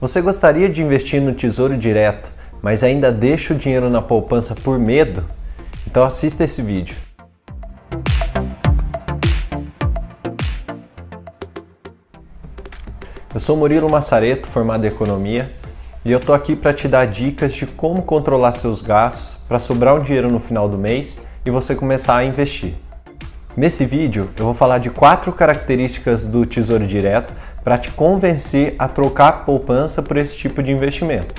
Você gostaria de investir no Tesouro Direto, mas ainda deixa o dinheiro na poupança por medo? Então assista esse vídeo. Eu sou Murilo Massareto, formado em Economia, e eu tô aqui para te dar dicas de como controlar seus gastos para sobrar um dinheiro no final do mês e você começar a investir. Nesse vídeo eu vou falar de quatro características do Tesouro Direto para te convencer a trocar poupança por esse tipo de investimento.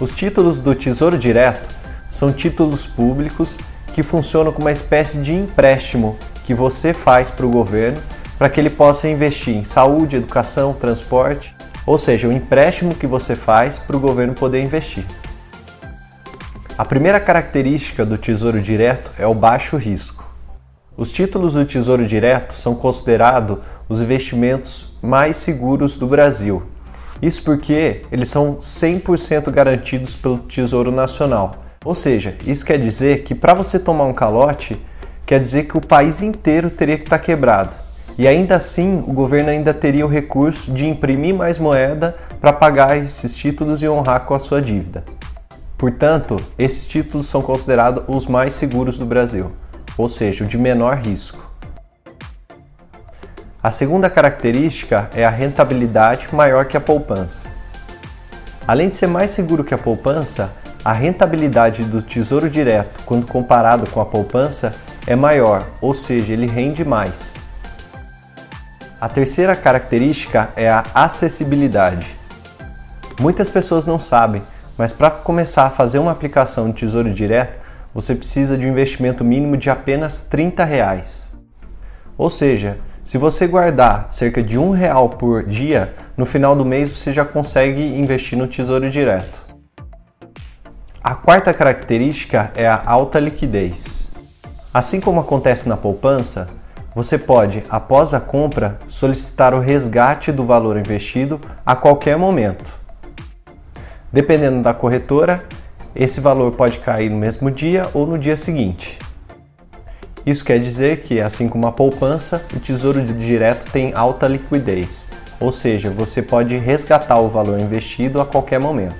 Os títulos do Tesouro Direto são títulos públicos que funcionam como uma espécie de empréstimo que você faz para o governo para que ele possa investir em saúde, educação, transporte, ou seja, o um empréstimo que você faz para o governo poder investir. A primeira característica do Tesouro Direto é o baixo risco. Os títulos do Tesouro Direto são considerados os investimentos mais seguros do Brasil. Isso porque eles são 100% garantidos pelo Tesouro Nacional. Ou seja, isso quer dizer que para você tomar um calote, quer dizer que o país inteiro teria que estar tá quebrado. E ainda assim, o governo ainda teria o recurso de imprimir mais moeda para pagar esses títulos e honrar com a sua dívida. Portanto, esses títulos são considerados os mais seguros do Brasil, ou seja, o de menor risco. A segunda característica é a rentabilidade maior que a poupança. Além de ser mais seguro que a poupança, a rentabilidade do Tesouro Direto, quando comparado com a poupança, é maior, ou seja, ele rende mais. A terceira característica é a acessibilidade. Muitas pessoas não sabem, mas para começar a fazer uma aplicação de Tesouro Direto, você precisa de um investimento mínimo de apenas 30 reais. Ou seja, se você guardar cerca de um real por dia, no final do mês você já consegue investir no Tesouro Direto. A quarta característica é a alta liquidez. Assim como acontece na poupança, você pode, após a compra, solicitar o resgate do valor investido a qualquer momento. Dependendo da corretora, esse valor pode cair no mesmo dia ou no dia seguinte. Isso quer dizer que, assim como a poupança, o Tesouro Direto tem alta liquidez, ou seja, você pode resgatar o valor investido a qualquer momento.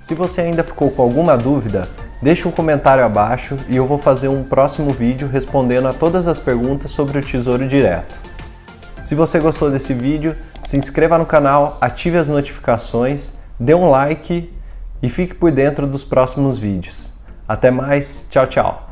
Se você ainda ficou com alguma dúvida, deixe um comentário abaixo e eu vou fazer um próximo vídeo respondendo a todas as perguntas sobre o Tesouro Direto. Se você gostou desse vídeo, se inscreva no canal, ative as notificações dê um like e fique por dentro dos próximos vídeos. Até mais, tchau, tchau!